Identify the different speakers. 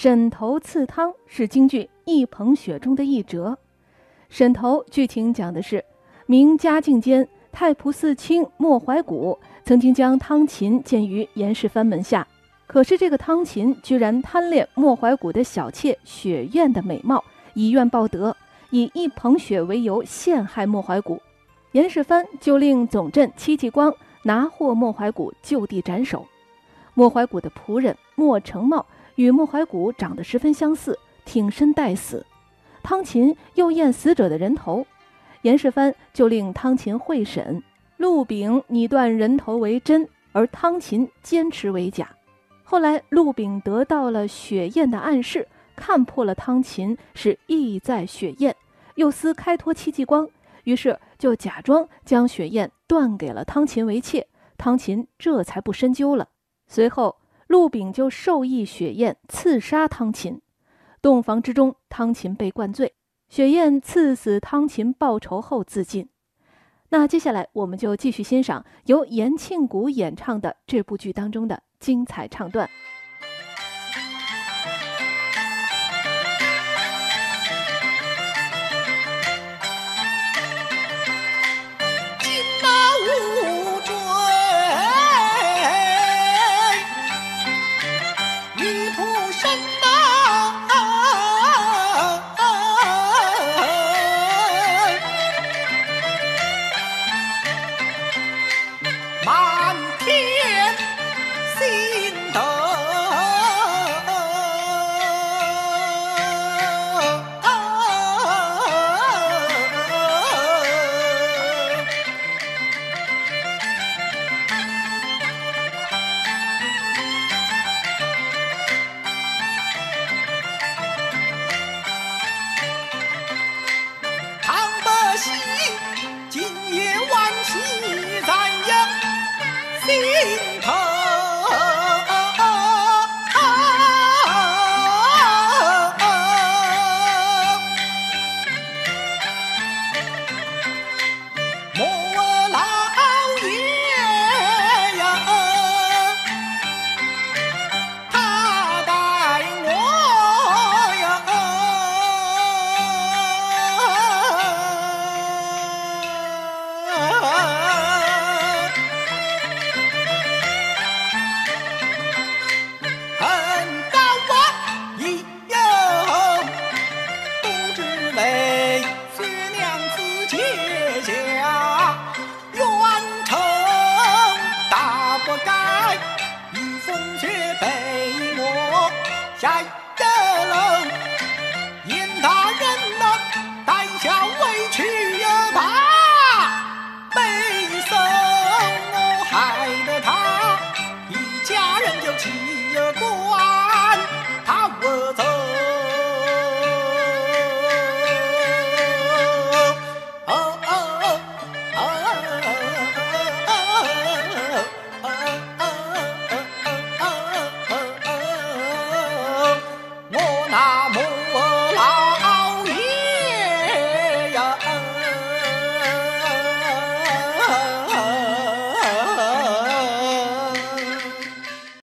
Speaker 1: 沈头刺汤是京剧《一捧雪》中的一折。沈头剧情讲的是，明嘉靖间，太仆寺卿莫怀古曾经将汤勤荐于严世蕃门下，可是这个汤勤居然贪恋莫怀古的小妾雪雁的美貌，以怨报德，以一捧雪为由陷害莫怀古。严世蕃就令总镇戚继光拿获莫怀古，就地斩首。莫怀古的仆人莫成茂与莫怀古长得十分相似，挺身待死。汤勤又验死者的人头，严世蕃就令汤勤会审。陆炳拟断人头为真，而汤勤坚持为假。后来陆炳得到了雪雁的暗示，看破了汤勤是意在雪雁，又思开脱戚继光，于是就假装将雪雁断给了汤勤为妾。汤勤这才不深究了。随后陆炳就授意雪雁刺杀汤勤。洞房之中，汤勤被灌醉，雪雁刺死汤勤报仇后自尽。那接下来，我们就继续欣赏由延庆谷演唱的这部剧当中的精彩唱段。Cause